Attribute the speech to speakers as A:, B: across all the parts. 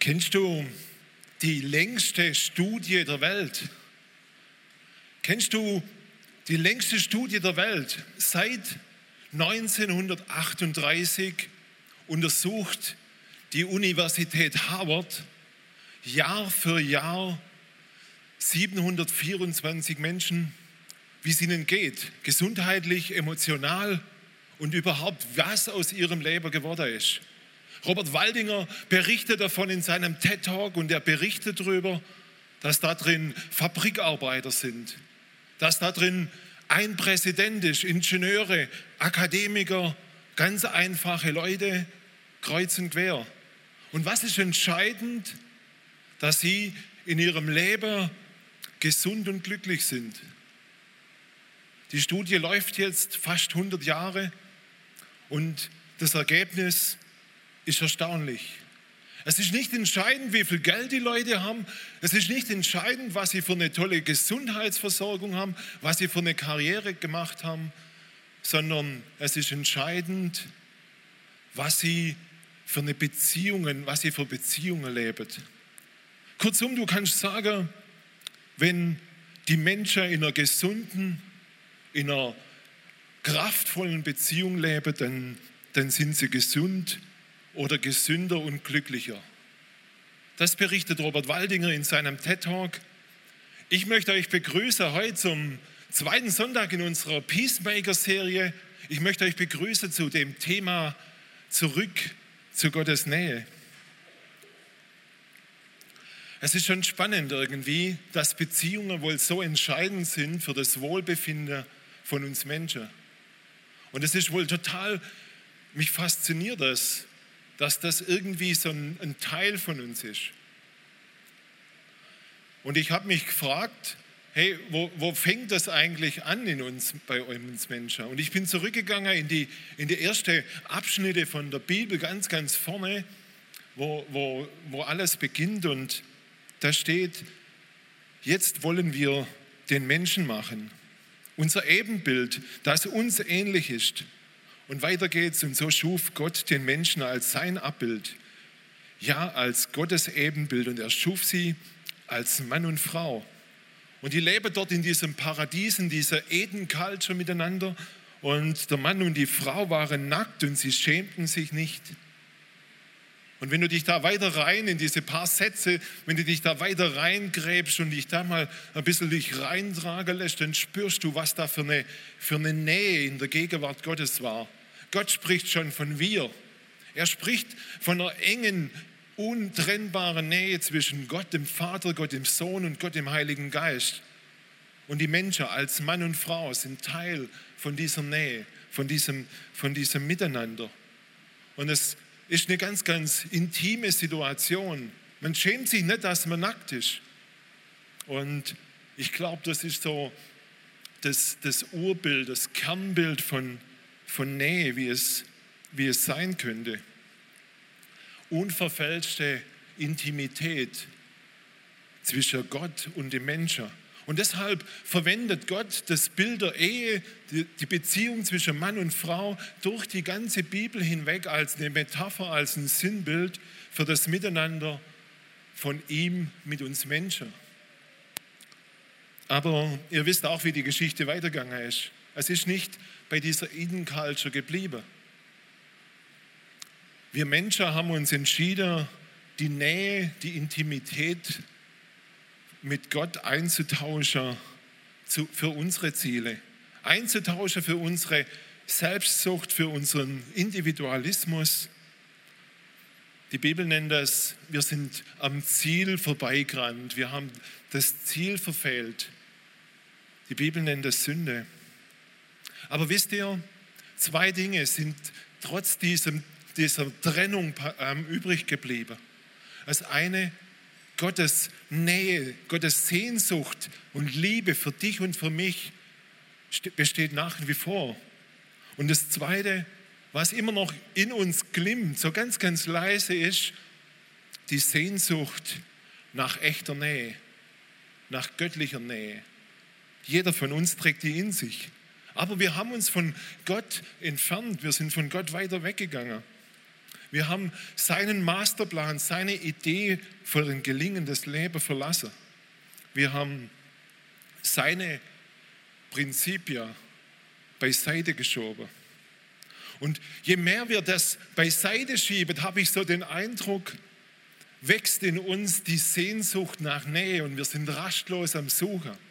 A: Kennst du die längste Studie der Welt? Kennst du die längste Studie der Welt? Seit 1938 untersucht die Universität Harvard Jahr für Jahr 724 Menschen, wie es ihnen geht, gesundheitlich, emotional und überhaupt, was aus ihrem Leben geworden ist. Robert Waldinger berichtet davon in seinem TED Talk und er berichtet darüber, dass da drin Fabrikarbeiter sind, dass da drin ein Präsident ist, Ingenieure, Akademiker, ganz einfache Leute, kreuz und quer. Und was ist entscheidend? Dass sie in ihrem Leben gesund und glücklich sind. Die Studie läuft jetzt fast 100 Jahre und das Ergebnis ist erstaunlich. Es ist nicht entscheidend, wie viel Geld die Leute haben. Es ist nicht entscheidend, was sie für eine tolle Gesundheitsversorgung haben, was sie für eine Karriere gemacht haben, sondern es ist entscheidend, was sie für eine Beziehungen, was sie für Beziehungen leben. Kurzum, du kannst sagen, wenn die Menschen in einer gesunden, in einer kraftvollen Beziehung leben, dann, dann sind sie gesund oder gesünder und glücklicher. Das berichtet Robert Waldinger in seinem TED Talk. Ich möchte euch begrüßen heute zum zweiten Sonntag in unserer Peacemaker-Serie. Ich möchte euch begrüßen zu dem Thema Zurück zu Gottes Nähe. Es ist schon spannend irgendwie, dass Beziehungen wohl so entscheidend sind für das Wohlbefinden von uns Menschen. Und es ist wohl total, mich fasziniert das, dass das irgendwie so ein, ein Teil von uns ist. Und ich habe mich gefragt, hey, wo, wo, fängt das eigentlich an in uns, bei uns Menschen? Und ich bin zurückgegangen in die, in die erste Abschnitte von der Bibel, ganz, ganz vorne, wo, wo, wo alles beginnt. Und da steht, jetzt wollen wir den Menschen machen, unser Ebenbild, das uns ähnlich ist. Und weiter geht's. Und so schuf Gott den Menschen als sein Abbild. Ja, als Gottes Ebenbild. Und er schuf sie als Mann und Frau. Und die leben dort in diesem Paradies, in dieser Eden-Culture miteinander. Und der Mann und die Frau waren nackt und sie schämten sich nicht. Und wenn du dich da weiter rein in diese paar Sätze, wenn du dich da weiter reingräbst und dich da mal ein bisschen dich reintragen lässt, dann spürst du, was da für eine, für eine Nähe in der Gegenwart Gottes war. Gott spricht schon von wir. Er spricht von einer engen, untrennbaren Nähe zwischen Gott dem Vater, Gott dem Sohn und Gott dem Heiligen Geist. Und die Menschen als Mann und Frau sind Teil von dieser Nähe, von diesem, von diesem Miteinander. Und es ist eine ganz, ganz intime Situation. Man schämt sich nicht, dass man nackt ist. Und ich glaube, das ist so das, das Urbild, das Kernbild von, von Nähe, wie es, wie es sein könnte. Unverfälschte Intimität zwischen Gott und dem Menschen. Und deshalb verwendet Gott das Bild der Ehe, die Beziehung zwischen Mann und Frau durch die ganze Bibel hinweg als eine Metapher, als ein Sinnbild für das Miteinander von ihm mit uns Menschen. Aber ihr wisst auch, wie die Geschichte weitergegangen ist. Es ist nicht bei dieser Eden Culture geblieben. Wir Menschen haben uns entschieden, die Nähe, die Intimität mit Gott einzutauschen für unsere Ziele, einzutauschen für unsere Selbstsucht, für unseren Individualismus. Die Bibel nennt das, wir sind am Ziel vorbeigerannt, wir haben das Ziel verfehlt. Die Bibel nennt das Sünde. Aber wisst ihr, zwei Dinge sind trotz diesem, dieser Trennung ähm, übrig geblieben. Das eine, Gottes Nähe, Gottes Sehnsucht und Liebe für dich und für mich besteht nach wie vor. Und das zweite, was immer noch in uns glimmt, so ganz, ganz leise ist, die Sehnsucht nach echter Nähe, nach göttlicher Nähe. Jeder von uns trägt die in sich. Aber wir haben uns von Gott entfernt, wir sind von Gott weiter weggegangen. Wir haben seinen Masterplan, seine Idee für ein gelingendes Leben verlassen. Wir haben seine Prinzipien beiseite geschoben. Und je mehr wir das beiseite schieben, habe ich so den Eindruck, wächst in uns die Sehnsucht nach Nähe und wir sind rastlos am Suchen.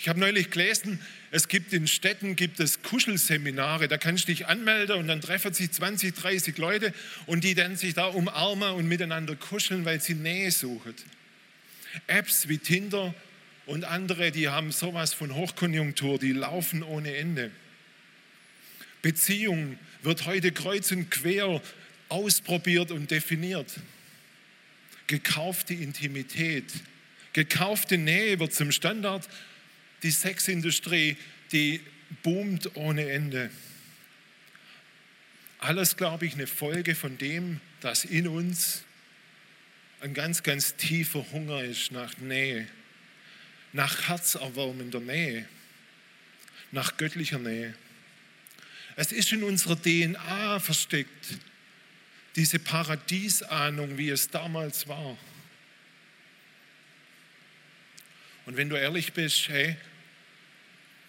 A: Ich habe neulich gelesen, es gibt in Städten gibt es Kuschelseminare, da kannst du dich anmelden und dann treffen sich 20, 30 Leute und die dann sich da umarmen und miteinander kuscheln, weil sie Nähe suchen. Apps wie Tinder und andere, die haben sowas von Hochkonjunktur, die laufen ohne Ende. Beziehung wird heute kreuz und quer ausprobiert und definiert. Gekaufte Intimität, gekaufte Nähe wird zum Standard. Die Sexindustrie, die boomt ohne Ende. Alles, glaube ich, eine Folge von dem, dass in uns ein ganz, ganz tiefer Hunger ist nach Nähe, nach herzerwärmender Nähe, nach göttlicher Nähe. Es ist in unserer DNA versteckt, diese Paradiesahnung, wie es damals war. Und wenn du ehrlich bist, hey,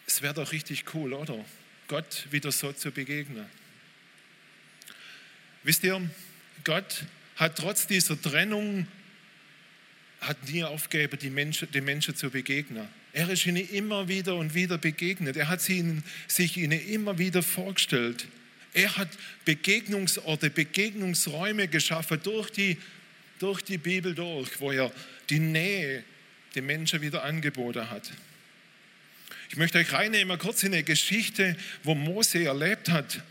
A: es wäre doch richtig cool, oder? Gott wieder so zu begegnen. Wisst ihr, Gott hat trotz dieser Trennung hat nie aufgegeben, die Menschen, den Menschen zu begegnen. Er ist ihnen immer wieder und wieder begegnet. Er hat ihnen, sich ihnen immer wieder vorgestellt. Er hat Begegnungsorte, Begegnungsräume geschaffen durch die, durch die Bibel durch, wo er die Nähe den Menschen wieder angeboten hat. Ich möchte euch reinnehmen kurz in eine Geschichte, wo Mose erlebt hat.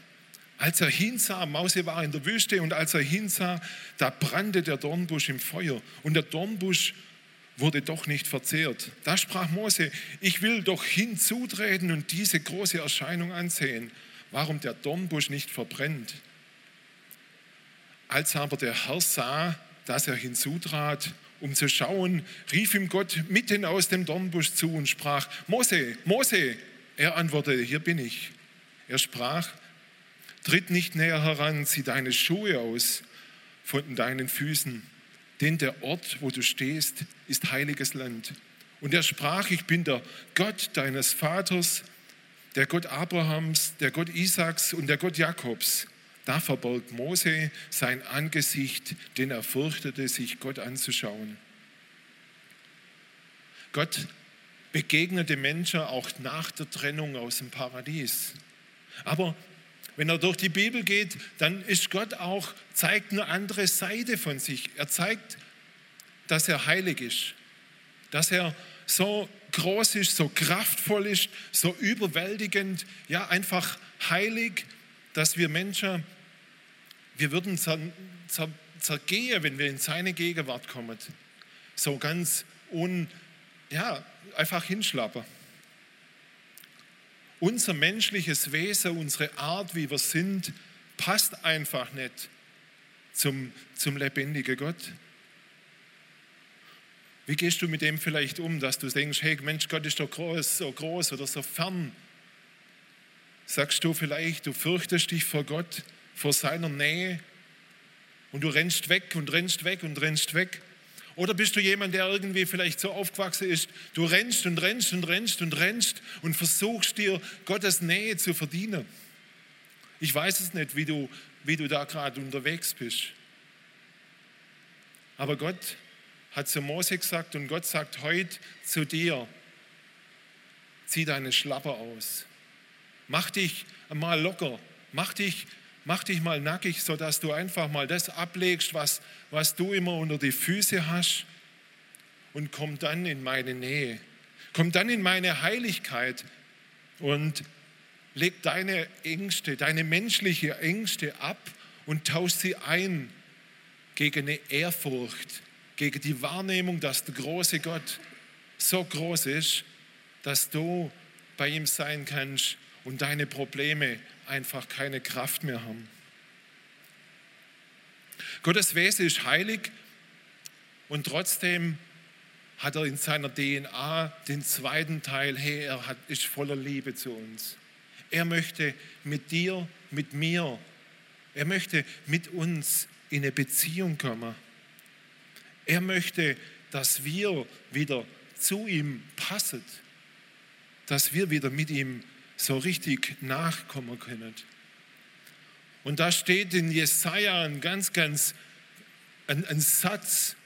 A: Als er hinsah, Mose war in der Wüste und als er hinsah, da brannte der Dornbusch im Feuer und der Dornbusch wurde doch nicht verzehrt. Da sprach Mose, ich will doch hinzutreten und diese große Erscheinung ansehen, warum der Dornbusch nicht verbrennt. Als aber der Herr sah, dass er hinzutrat, um zu schauen, rief ihm Gott mitten aus dem Dornbusch zu und sprach, Mose, Mose. Er antwortete, hier bin ich. Er sprach, tritt nicht näher heran, zieh deine Schuhe aus von deinen Füßen denn der Ort, wo du stehst, ist heiliges Land. Und er sprach, ich bin der Gott deines Vaters, der Gott Abrahams, der Gott Isaaks und der Gott Jakobs. Da verborg Mose sein Angesicht, denn er fürchtete sich, Gott anzuschauen. Gott begegnete Menschen auch nach der Trennung aus dem Paradies. Aber wenn er durch die Bibel geht, dann ist Gott auch, zeigt eine andere Seite von sich. Er zeigt, dass er heilig ist, dass er so groß ist, so kraftvoll ist, so überwältigend, ja einfach heilig, dass wir Menschen, wir würden zer, zer, zergehen, wenn wir in seine Gegenwart kommen. So ganz un, ja, einfach hinschlappen. Unser menschliches Wesen, unsere Art, wie wir sind, passt einfach nicht zum, zum lebendigen Gott. Wie gehst du mit dem vielleicht um, dass du denkst, hey Mensch, Gott ist doch groß, so groß oder so fern? Sagst du vielleicht, du fürchtest dich vor Gott, vor seiner Nähe und du rennst weg und rennst weg und rennst weg? Oder bist du jemand, der irgendwie vielleicht so aufgewachsen ist, du rennst und rennst und rennst und rennst und versuchst dir Gottes Nähe zu verdienen? Ich weiß es nicht, wie du wie du da gerade unterwegs bist. Aber Gott hat zu Mose gesagt und Gott sagt heute zu dir, zieh deine Schlapper aus. Mach dich mal locker, mach dich, mach dich mal nackig, sodass du einfach mal das ablegst, was, was du immer unter die Füße hast und komm dann in meine Nähe. Komm dann in meine Heiligkeit und leg deine Ängste, deine menschliche Ängste ab und tausch sie ein gegen eine Ehrfurcht, gegen die Wahrnehmung, dass der große Gott so groß ist, dass du bei ihm sein kannst und deine Probleme einfach keine Kraft mehr haben. Gottes Wesen ist heilig und trotzdem hat er in seiner DNA den zweiten Teil, hey, er hat, ist voller Liebe zu uns. Er möchte mit dir, mit mir, er möchte mit uns in eine Beziehung kommen. Er möchte, dass wir wieder zu ihm passen, dass wir wieder mit ihm so richtig nachkommen können. Und da steht in Jesaja ein ganz, ganz ein, ein Satz,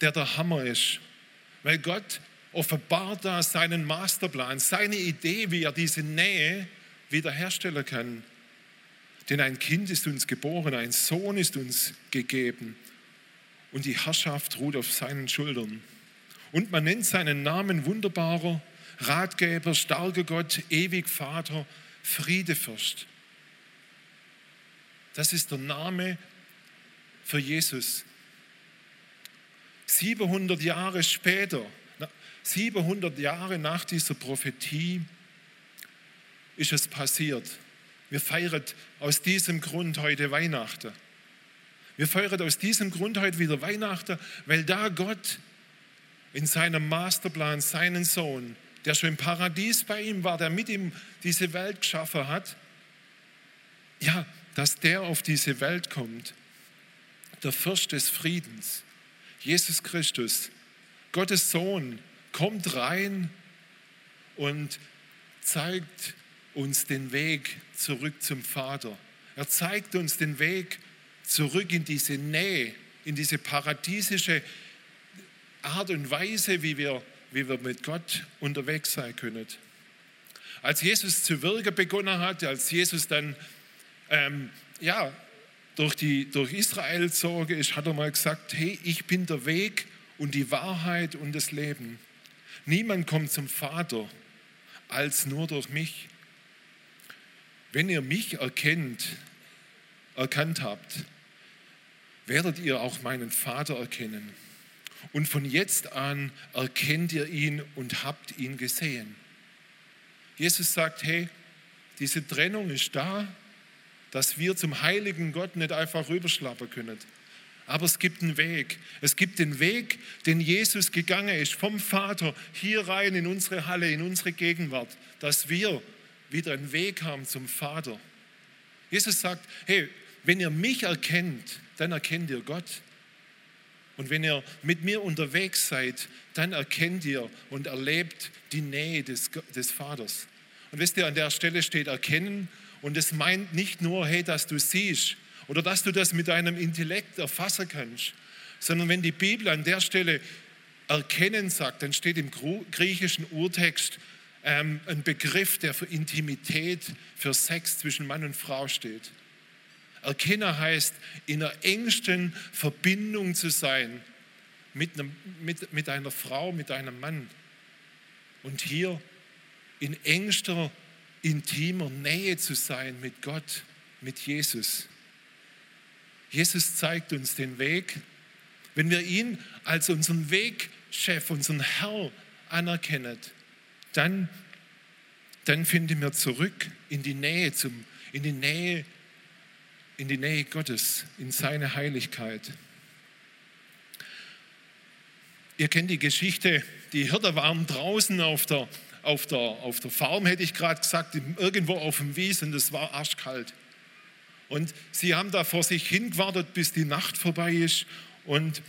A: der der Hammer ist. Weil Gott offenbart da seinen Masterplan, seine Idee, wie er diese Nähe wiederherstellen kann. Denn ein Kind ist uns geboren, ein Sohn ist uns gegeben und die Herrschaft ruht auf seinen Schultern. Und man nennt seinen Namen wunderbarer Ratgeber, starker Gott, ewig Vater, Friedefürst. Das ist der Name für Jesus. 700 Jahre später, 700 Jahre nach dieser Prophetie, ist es passiert. Wir feiern aus diesem Grund heute Weihnachten. Wir feiern aus diesem Grund heute wieder Weihnachten, weil da Gott in seinem Masterplan seinen Sohn, der schon im Paradies bei ihm war, der mit ihm diese Welt geschaffen hat, ja, dass der auf diese Welt kommt, der Fürst des Friedens, Jesus Christus, Gottes Sohn, kommt rein und zeigt uns den Weg zurück zum Vater. Er zeigt uns den Weg zurück in diese Nähe, in diese paradiesische Art und Weise, wie wir, wie wir mit Gott unterwegs sein können. Als Jesus zu wirken begonnen hat, als Jesus dann ähm, ja, durch, die, durch Israel zogen ist, hat er mal gesagt, hey, ich bin der Weg und die Wahrheit und das Leben. Niemand kommt zum Vater als nur durch mich. Wenn ihr mich erkennt, erkannt habt, werdet ihr auch meinen Vater erkennen. Und von jetzt an erkennt ihr ihn und habt ihn gesehen. Jesus sagt, hey, diese Trennung ist da, dass wir zum heiligen Gott nicht einfach rüberschlappen können. Aber es gibt einen Weg. Es gibt den Weg, den Jesus gegangen ist, vom Vater hier rein in unsere Halle, in unsere Gegenwart, dass wir wieder einen Weg haben zum Vater. Jesus sagt, hey, wenn ihr mich erkennt, dann erkennt ihr Gott. Und wenn ihr mit mir unterwegs seid, dann erkennt ihr und erlebt die Nähe des, des Vaters. Und wisst ihr, an der Stelle steht erkennen und es meint nicht nur, hey, dass du siehst oder dass du das mit deinem Intellekt erfassen kannst, sondern wenn die Bibel an der Stelle erkennen sagt, dann steht im griechischen Urtext ähm, ein Begriff, der für Intimität, für Sex zwischen Mann und Frau steht. Erkennen heißt, in einer engsten Verbindung zu sein mit, einem, mit, mit einer Frau, mit einem Mann. Und hier in engster intimer Nähe zu sein mit Gott, mit Jesus. Jesus zeigt uns den Weg. Wenn wir ihn als unseren Wegchef, unseren Herr anerkennen, dann, dann finden wir zurück in die Nähe, zum, in, die Nähe in die Nähe Gottes, in seine Heiligkeit. Ihr kennt die Geschichte, die Hirte waren draußen auf der, auf der, auf der Farm, hätte ich gerade gesagt, irgendwo auf dem Wies und es war arschkalt. Und sie haben da vor sich hingewartet, bis die Nacht vorbei ist und,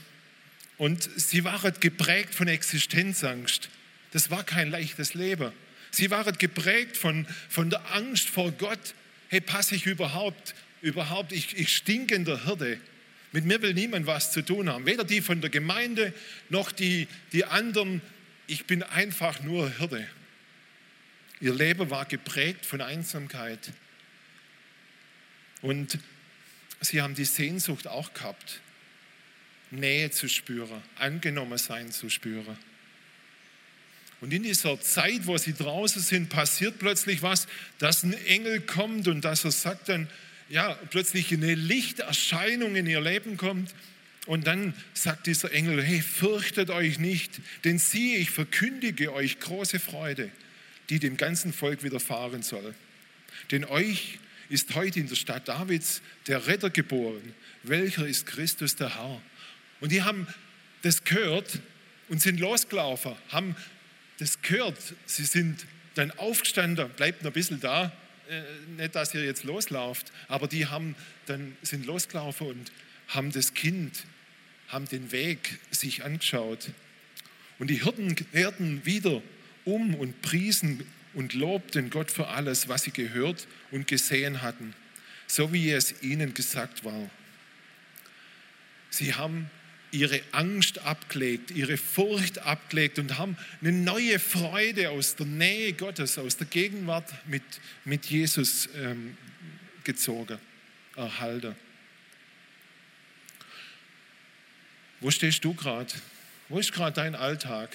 A: und sie waren geprägt von Existenzangst. Das war kein leichtes Leben. Sie waren geprägt von, von der Angst vor Gott. Hey, passe ich überhaupt überhaupt, ich, ich der Hirte. Mit mir will niemand was zu tun haben. Weder die von der Gemeinde noch die, die anderen. Ich bin einfach nur Hirte. Ihr Leben war geprägt von Einsamkeit. Und sie haben die Sehnsucht auch gehabt, Nähe zu spüren, angenommen sein zu spüren. Und in dieser Zeit, wo sie draußen sind, passiert plötzlich was, dass ein Engel kommt und dass er sagt dann, ja, plötzlich eine Lichterscheinung in ihr Leben kommt. Und dann sagt dieser Engel, hey, fürchtet euch nicht, denn siehe, ich verkündige euch große Freude, die dem ganzen Volk widerfahren soll. Denn euch ist heute in der Stadt Davids der Retter geboren, welcher ist Christus der Herr. Und die haben das gehört und sind losgelaufen, haben das gehört. Sie sind dann aufgestanden, bleibt noch ein bisschen da, äh, nicht, dass ihr jetzt loslauft, aber die haben dann sind losgelaufen und haben das Kind, haben den Weg sich angeschaut. Und die Hirten kehrten wieder um und priesen und lobten Gott für alles, was sie gehört und gesehen hatten, so wie es ihnen gesagt war. Sie haben ihre Angst abgelegt, ihre Furcht abgelegt und haben eine neue Freude aus der Nähe Gottes, aus der Gegenwart mit, mit Jesus ähm, gezogen, erhalten. Wo stehst du gerade? Wo ist gerade dein Alltag?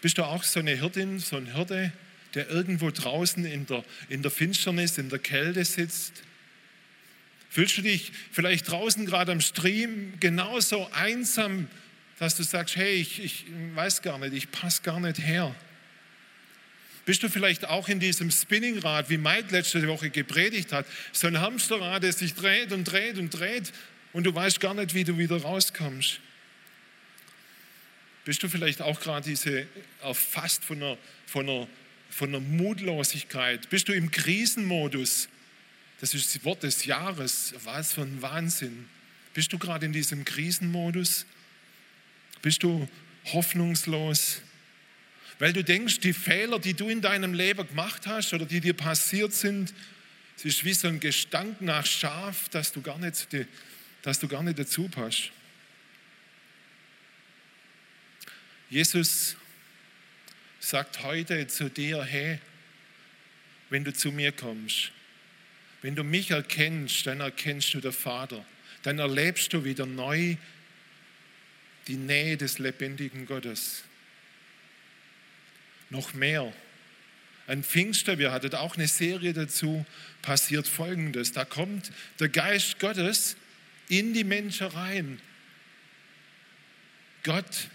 A: Bist du auch so eine Hirtin, so ein Hirte, der irgendwo draußen in der, in der Finsternis, in der Kälte sitzt? Fühlst du dich vielleicht draußen gerade am Stream genauso einsam, dass du sagst, hey, ich, ich weiß gar nicht, ich passe gar nicht her? Bist du vielleicht auch in diesem Spinningrad, wie Mike letzte Woche gepredigt hat, so ein Hamsterrad, das sich dreht und dreht und dreht und du weißt gar nicht, wie du wieder rauskommst? Bist du vielleicht auch gerade diese erfasst von einer, von, einer, von einer Mutlosigkeit? Bist du im Krisenmodus? Das ist das Wort des Jahres. Was für ein Wahnsinn. Bist du gerade in diesem Krisenmodus? Bist du hoffnungslos? Weil du denkst, die Fehler, die du in deinem Leben gemacht hast oder die dir passiert sind, es ist wie so ein Gestank nach Schaf, dass du gar nicht, dass du gar nicht dazu passt. Jesus sagt heute zu dir, hey, wenn du zu mir kommst, wenn du mich erkennst, dann erkennst du den Vater. Dann erlebst du wieder neu die Nähe des lebendigen Gottes. Noch mehr. An Pfingster, wir hatten auch eine Serie dazu, passiert Folgendes. Da kommt der Geist Gottes in die Menschen rein. Gott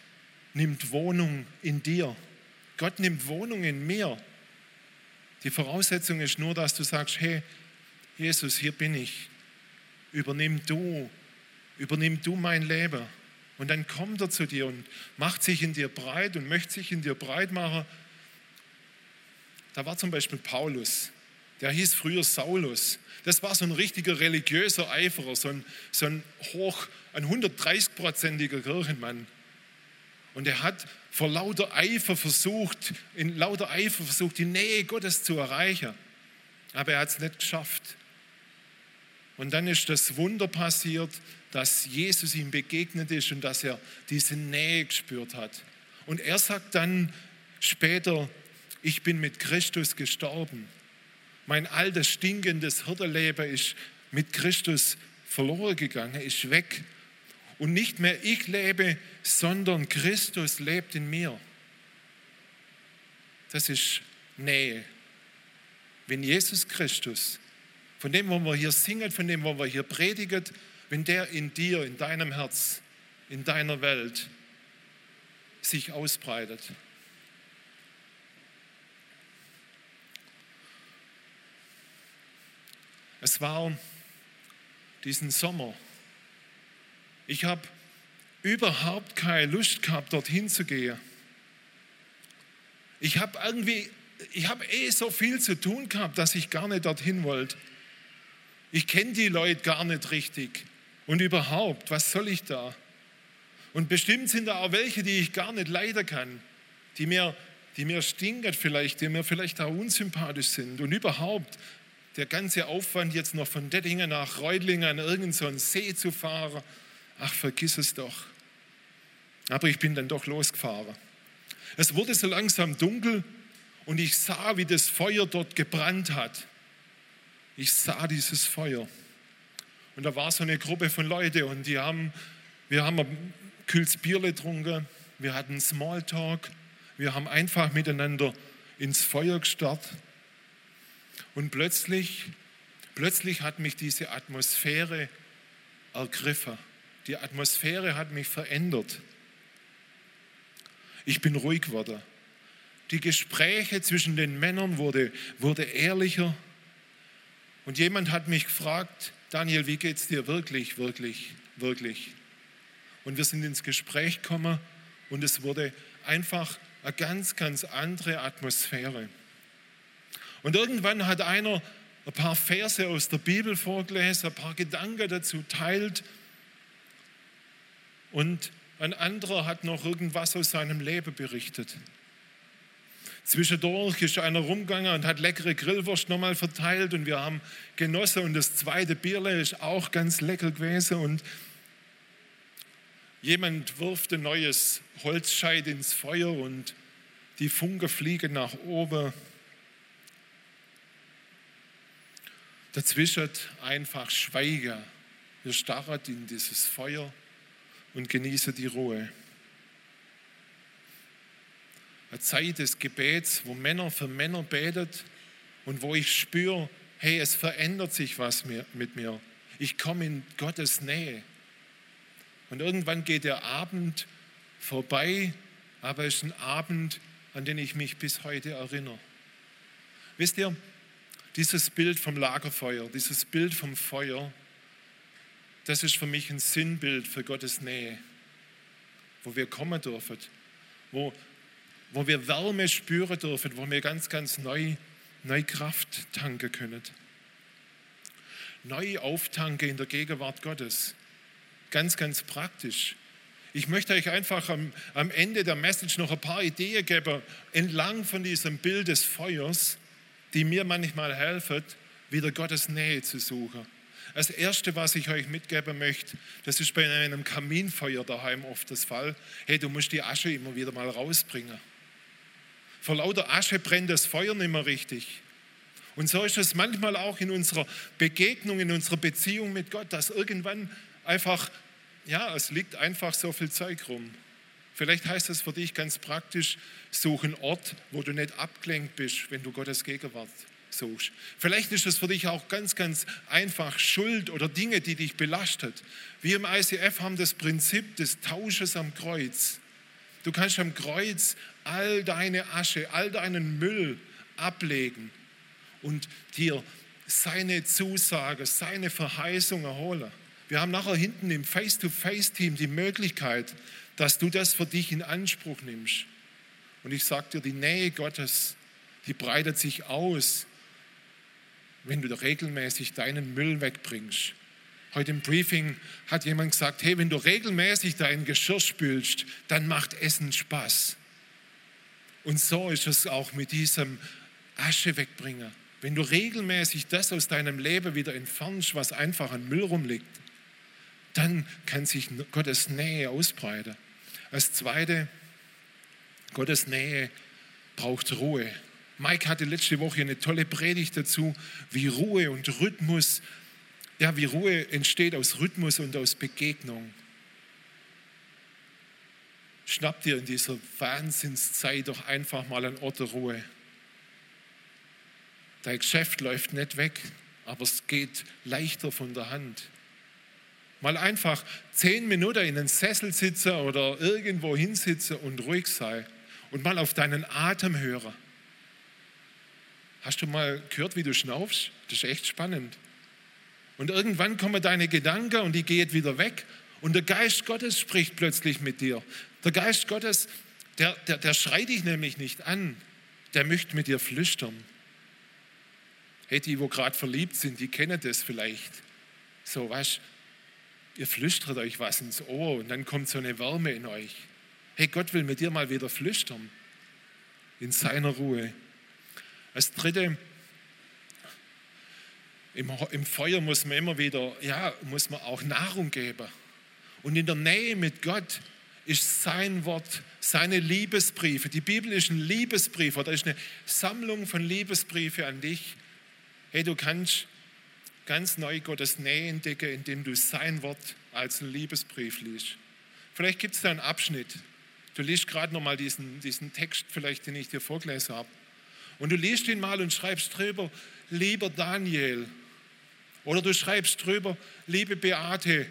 A: nimmt Wohnung in dir. Gott nimmt Wohnung in mir. Die Voraussetzung ist nur, dass du sagst, hey, Jesus, hier bin ich. Übernimm du, übernimm du mein Leben. Und dann kommt er zu dir und macht sich in dir breit und möchte sich in dir breit machen. Da war zum Beispiel Paulus, der hieß früher Saulus. Das war so ein richtiger religiöser Eiferer, so ein, so ein hoch, ein 130-prozentiger Kirchenmann. Und er hat vor lauter Eifer versucht, in lauter Eifer versucht, die Nähe Gottes zu erreichen. Aber er hat es nicht geschafft. Und dann ist das Wunder passiert, dass Jesus ihm begegnet ist und dass er diese Nähe gespürt hat. Und er sagt dann später, ich bin mit Christus gestorben. Mein altes, stinkendes Hirtenleben ist mit Christus verloren gegangen, ist weg. Und nicht mehr ich lebe, sondern Christus lebt in mir. Das ist Nähe. Wenn Jesus Christus, von dem, wo wir hier singen, von dem, wo wir hier predigen, wenn der in dir, in deinem Herz, in deiner Welt sich ausbreitet. Es war diesen Sommer ich habe überhaupt keine Lust gehabt, dorthin zu gehen. Ich habe irgendwie, ich habe eh so viel zu tun gehabt, dass ich gar nicht dorthin wollte. Ich kenne die Leute gar nicht richtig. Und überhaupt, was soll ich da? Und bestimmt sind da auch welche, die ich gar nicht leiden kann, die mir, die mir stinken vielleicht, die mir vielleicht auch unsympathisch sind. Und überhaupt, der ganze Aufwand jetzt noch von Dettingen nach Reutlingen an irgendeinen so See zu fahren, ach, vergiss es doch. Aber ich bin dann doch losgefahren. Es wurde so langsam dunkel und ich sah, wie das Feuer dort gebrannt hat. Ich sah dieses Feuer. Und da war so eine Gruppe von Leuten und die haben, wir haben ein kühles Bierle getrunken, wir hatten Smalltalk, wir haben einfach miteinander ins Feuer gestarrt. Und plötzlich, plötzlich hat mich diese Atmosphäre ergriffen. Die Atmosphäre hat mich verändert. Ich bin ruhig geworden. Die Gespräche zwischen den Männern wurde, wurde ehrlicher. Und jemand hat mich gefragt, Daniel, wie geht es dir wirklich, wirklich, wirklich? Und wir sind ins Gespräch gekommen und es wurde einfach eine ganz, ganz andere Atmosphäre. Und irgendwann hat einer ein paar Verse aus der Bibel vorgelesen, ein paar Gedanken dazu teilt und ein anderer hat noch irgendwas aus seinem Leben berichtet. Zwischendurch ist einer rumgegangen und hat leckere Grillwurst nochmal verteilt und wir haben genossen und das zweite Bierle ist auch ganz lecker gewesen und jemand wirft ein neues Holzscheit ins Feuer und die Funken fliegen nach oben. Dazwischen einfach Schweigen. Wir starren in dieses Feuer und genießen die Ruhe. Eine Zeit des Gebets, wo Männer für Männer betet und wo ich spüre, hey, es verändert sich was mit mir. Ich komme in Gottes Nähe. Und irgendwann geht der Abend vorbei, aber es ist ein Abend, an den ich mich bis heute erinnere. Wisst ihr, dieses Bild vom Lagerfeuer, dieses Bild vom Feuer, das ist für mich ein Sinnbild für Gottes Nähe, wo wir kommen dürfen, wo, wo wir Wärme spüren dürfen, wo wir ganz, ganz neu, neu Kraft tanken können. Neu auftanken in der Gegenwart Gottes. Ganz, ganz praktisch. Ich möchte euch einfach am, am Ende der Message noch ein paar Ideen geben, entlang von diesem Bild des Feuers, die mir manchmal helfen, wieder Gottes Nähe zu suchen. Das Erste, was ich euch mitgeben möchte, das ist bei einem Kaminfeuer daheim oft das Fall. Hey, du musst die Asche immer wieder mal rausbringen. Vor lauter Asche brennt das Feuer nicht mehr richtig. Und so ist es manchmal auch in unserer Begegnung, in unserer Beziehung mit Gott, dass irgendwann einfach, ja, es liegt einfach so viel Zeug rum. Vielleicht heißt es für dich ganz praktisch, such einen Ort, wo du nicht abgelenkt bist, wenn du Gottes Gegenwart suchst. Vielleicht ist es für dich auch ganz, ganz einfach Schuld oder Dinge, die dich belastet. Wir im ICF haben das Prinzip des Tausches am Kreuz. Du kannst am Kreuz all deine Asche, all deinen Müll ablegen und dir seine Zusage, seine Verheißung erholen. Wir haben nachher hinten im Face-to-Face-Team die Möglichkeit, dass du das für dich in Anspruch nimmst. Und ich sage dir, die Nähe Gottes, die breitet sich aus wenn du regelmäßig deinen Müll wegbringst. Heute im Briefing hat jemand gesagt, hey, wenn du regelmäßig dein Geschirr spülst, dann macht Essen Spaß. Und so ist es auch mit diesem Asche wegbringen. Wenn du regelmäßig das aus deinem Leben wieder entfernst, was einfach an Müll rumliegt, dann kann sich Gottes Nähe ausbreiten. Als zweite, Gottes Nähe braucht Ruhe. Mike hatte letzte Woche eine tolle Predigt dazu, wie Ruhe und Rhythmus, ja, wie Ruhe entsteht aus Rhythmus und aus Begegnung. Schnapp dir in dieser Wahnsinnszeit doch einfach mal einen Ort der Ruhe. Dein Geschäft läuft nicht weg, aber es geht leichter von der Hand. Mal einfach zehn Minuten in einen Sessel sitzen oder irgendwo hinsitzen und ruhig sein und mal auf deinen Atem hören. Hast du mal gehört, wie du schnaufst? Das ist echt spannend. Und irgendwann kommen deine Gedanken und die gehen wieder weg. Und der Geist Gottes spricht plötzlich mit dir. Der Geist Gottes, der, der, der schreit dich nämlich nicht an. Der möchte mit dir flüstern. Hey, die, wo gerade verliebt sind, die kennen das vielleicht. So, was? Ihr flüstert euch was ins Ohr und dann kommt so eine Wärme in euch. Hey, Gott will mit dir mal wieder flüstern. In seiner Ruhe. Als dritte, Im, Im Feuer muss man immer wieder, ja, muss man auch Nahrung geben. Und in der Nähe mit Gott ist sein Wort, seine Liebesbriefe. Die Bibel ist ein Liebesbrief oder ist eine Sammlung von Liebesbriefe an dich. Hey, du kannst ganz neu Gottes Nähe entdecken, indem du sein Wort als einen Liebesbrief liest. Vielleicht gibt es da einen Abschnitt. Du liest gerade nochmal diesen, diesen Text, vielleicht, den ich dir vorgelesen habe. Und du liest ihn mal und schreibst drüber, lieber Daniel. Oder du schreibst drüber, liebe Beate,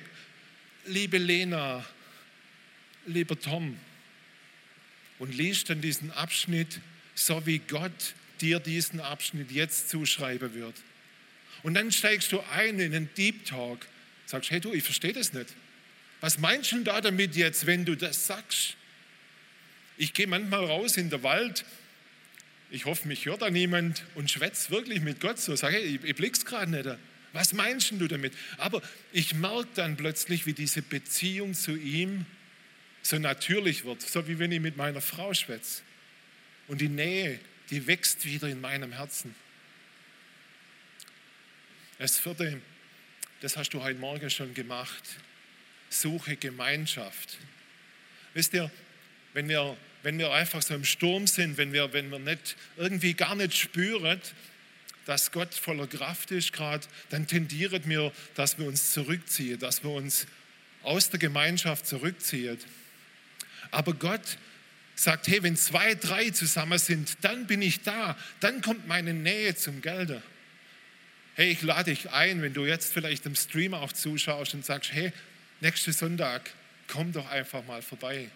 A: liebe Lena, lieber Tom. Und liest dann diesen Abschnitt, so wie Gott dir diesen Abschnitt jetzt zuschreiben wird. Und dann steigst du ein in den Deep Talk, sagst, hey du, ich verstehe das nicht. Was meinst du da damit jetzt, wenn du das sagst? Ich gehe manchmal raus in den Wald, ich hoffe, mich hört da niemand und schwätze wirklich mit Gott so, sage, hey, ich, ich blick's gerade nicht. Was meinst du damit? Aber ich merke dann plötzlich, wie diese Beziehung zu ihm so natürlich wird, so wie wenn ich mit meiner Frau schwätze. Und die Nähe, die wächst wieder in meinem Herzen. Das vierte, das hast du heute Morgen schon gemacht. Suche Gemeinschaft. Wisst ihr, wenn wir, wenn wir einfach so im Sturm sind, wenn wir, wenn wir nicht, irgendwie gar nicht spüren, dass Gott voller Kraft ist gerade, dann tendiert mir, dass wir uns zurückziehen, dass wir uns aus der Gemeinschaft zurückziehen. Aber Gott sagt, hey, wenn zwei, drei zusammen sind, dann bin ich da, dann kommt meine Nähe zum Gelder. Hey, ich lade dich ein, wenn du jetzt vielleicht im Stream auch zuschaust und sagst, hey, nächsten Sonntag, komm doch einfach mal vorbei.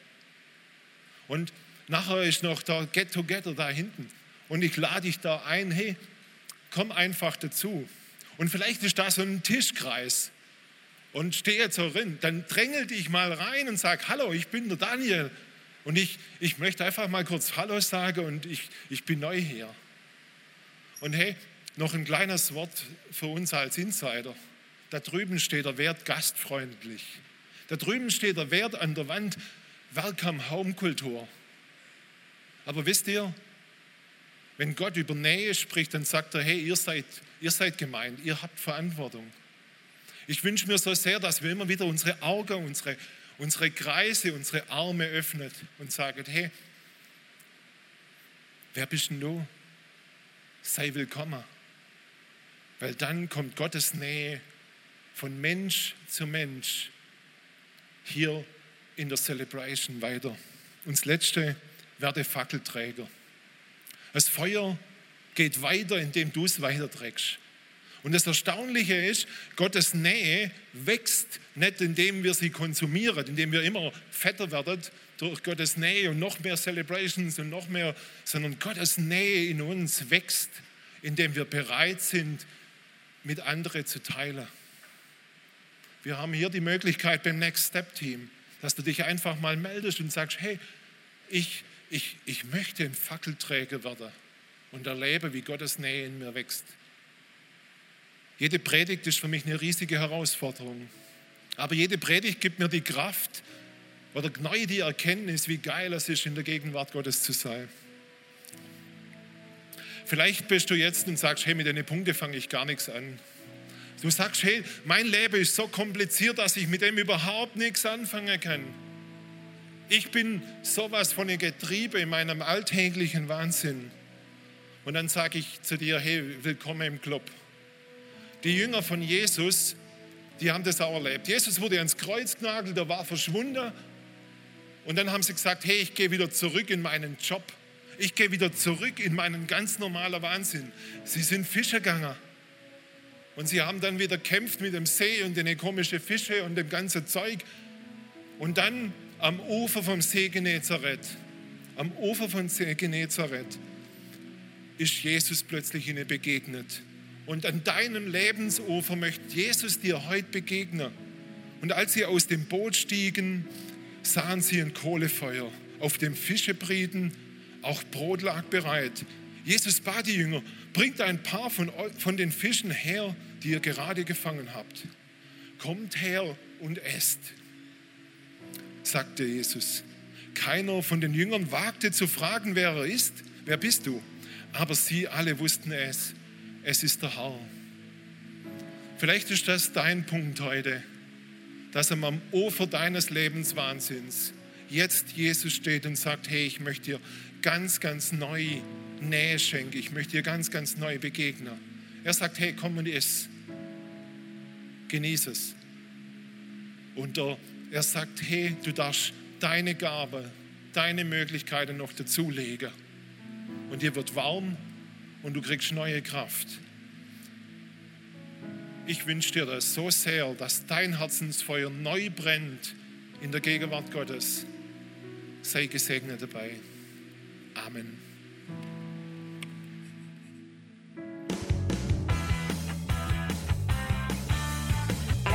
A: Und nachher ist noch der Get Together da hinten. Und ich lade dich da ein, hey, komm einfach dazu. Und vielleicht ist da so ein Tischkreis und stehe so drin. Dann drängel dich mal rein und sag, hallo, ich bin der Daniel. Und ich, ich möchte einfach mal kurz Hallo sagen und ich, ich bin neu hier. Und hey, noch ein kleines Wort für uns als Insider. Da drüben steht der Wert gastfreundlich. Da drüben steht der Wert an der Wand Welcome Home Kultur. Aber wisst ihr, wenn Gott über Nähe spricht, dann sagt er, hey, ihr seid, ihr seid gemeint, ihr habt Verantwortung. Ich wünsche mir so sehr, dass wir immer wieder unsere Augen, unsere, unsere Kreise, unsere Arme öffnen und sagen, hey, wer bist denn du? Sei willkommen. Weil dann kommt Gottes Nähe von Mensch zu Mensch hier in der Celebration weiter. Und das Letzte, werde Fackelträger. Das Feuer geht weiter, indem du es weiterträgst. Und das Erstaunliche ist, Gottes Nähe wächst nicht, indem wir sie konsumieren, indem wir immer fetter werden durch Gottes Nähe und noch mehr Celebrations und noch mehr, sondern Gottes Nähe in uns wächst, indem wir bereit sind, mit anderen zu teilen. Wir haben hier die Möglichkeit beim Next Step Team, dass du dich einfach mal meldest und sagst, hey, ich, ich, ich möchte ein Fackelträger werden und erlebe, wie Gottes Nähe in mir wächst. Jede Predigt ist für mich eine riesige Herausforderung. Aber jede Predigt gibt mir die Kraft oder neu die Erkenntnis, wie geil es ist, in der Gegenwart Gottes zu sein. Vielleicht bist du jetzt und sagst, hey, mit den Punkten fange ich gar nichts an. Du sagst, hey, mein Leben ist so kompliziert, dass ich mit dem überhaupt nichts anfangen kann. Ich bin sowas von ein Getriebe in meinem alltäglichen Wahnsinn. Und dann sage ich zu dir, hey, willkommen im Club. Die Jünger von Jesus, die haben das auch erlebt. Jesus wurde ans Kreuz genagelt, er war verschwunden. Und dann haben sie gesagt, hey, ich gehe wieder zurück in meinen Job. Ich gehe wieder zurück in meinen ganz normalen Wahnsinn. Sie sind Fischer gegangen. Und sie haben dann wieder kämpft mit dem See und den komischen Fische und dem ganzen Zeug. Und dann am Ufer vom See Genezareth, am Ufer vom See Genezareth, ist Jesus plötzlich ihnen begegnet. Und an deinem Lebensufer möchte Jesus dir heute begegnen. Und als sie aus dem Boot stiegen, sahen sie ein Kohlefeuer. Auf dem Fischebrieten, auch Brot lag bereit. Jesus bat die Jünger, bringt ein paar von, von den Fischen her, die ihr gerade gefangen habt. Kommt her und esst, sagte Jesus. Keiner von den Jüngern wagte zu fragen, wer er ist. Wer bist du? Aber sie alle wussten es. Es ist der Herr. Vielleicht ist das dein Punkt heute, dass am Ufer deines Lebenswahnsinns jetzt Jesus steht und sagt, hey, ich möchte dir ganz, ganz neu Nähe schenken, ich möchte dir ganz, ganz neu begegnen. Er sagt, hey, komm und iss, genieße es. Und er sagt, hey, du darfst deine Gabe, deine Möglichkeiten noch dazulegen. Und dir wird warm und du kriegst neue Kraft. Ich wünsche dir das so sehr, dass dein Herzensfeuer neu brennt in der Gegenwart Gottes. Sei gesegnet dabei. Amen.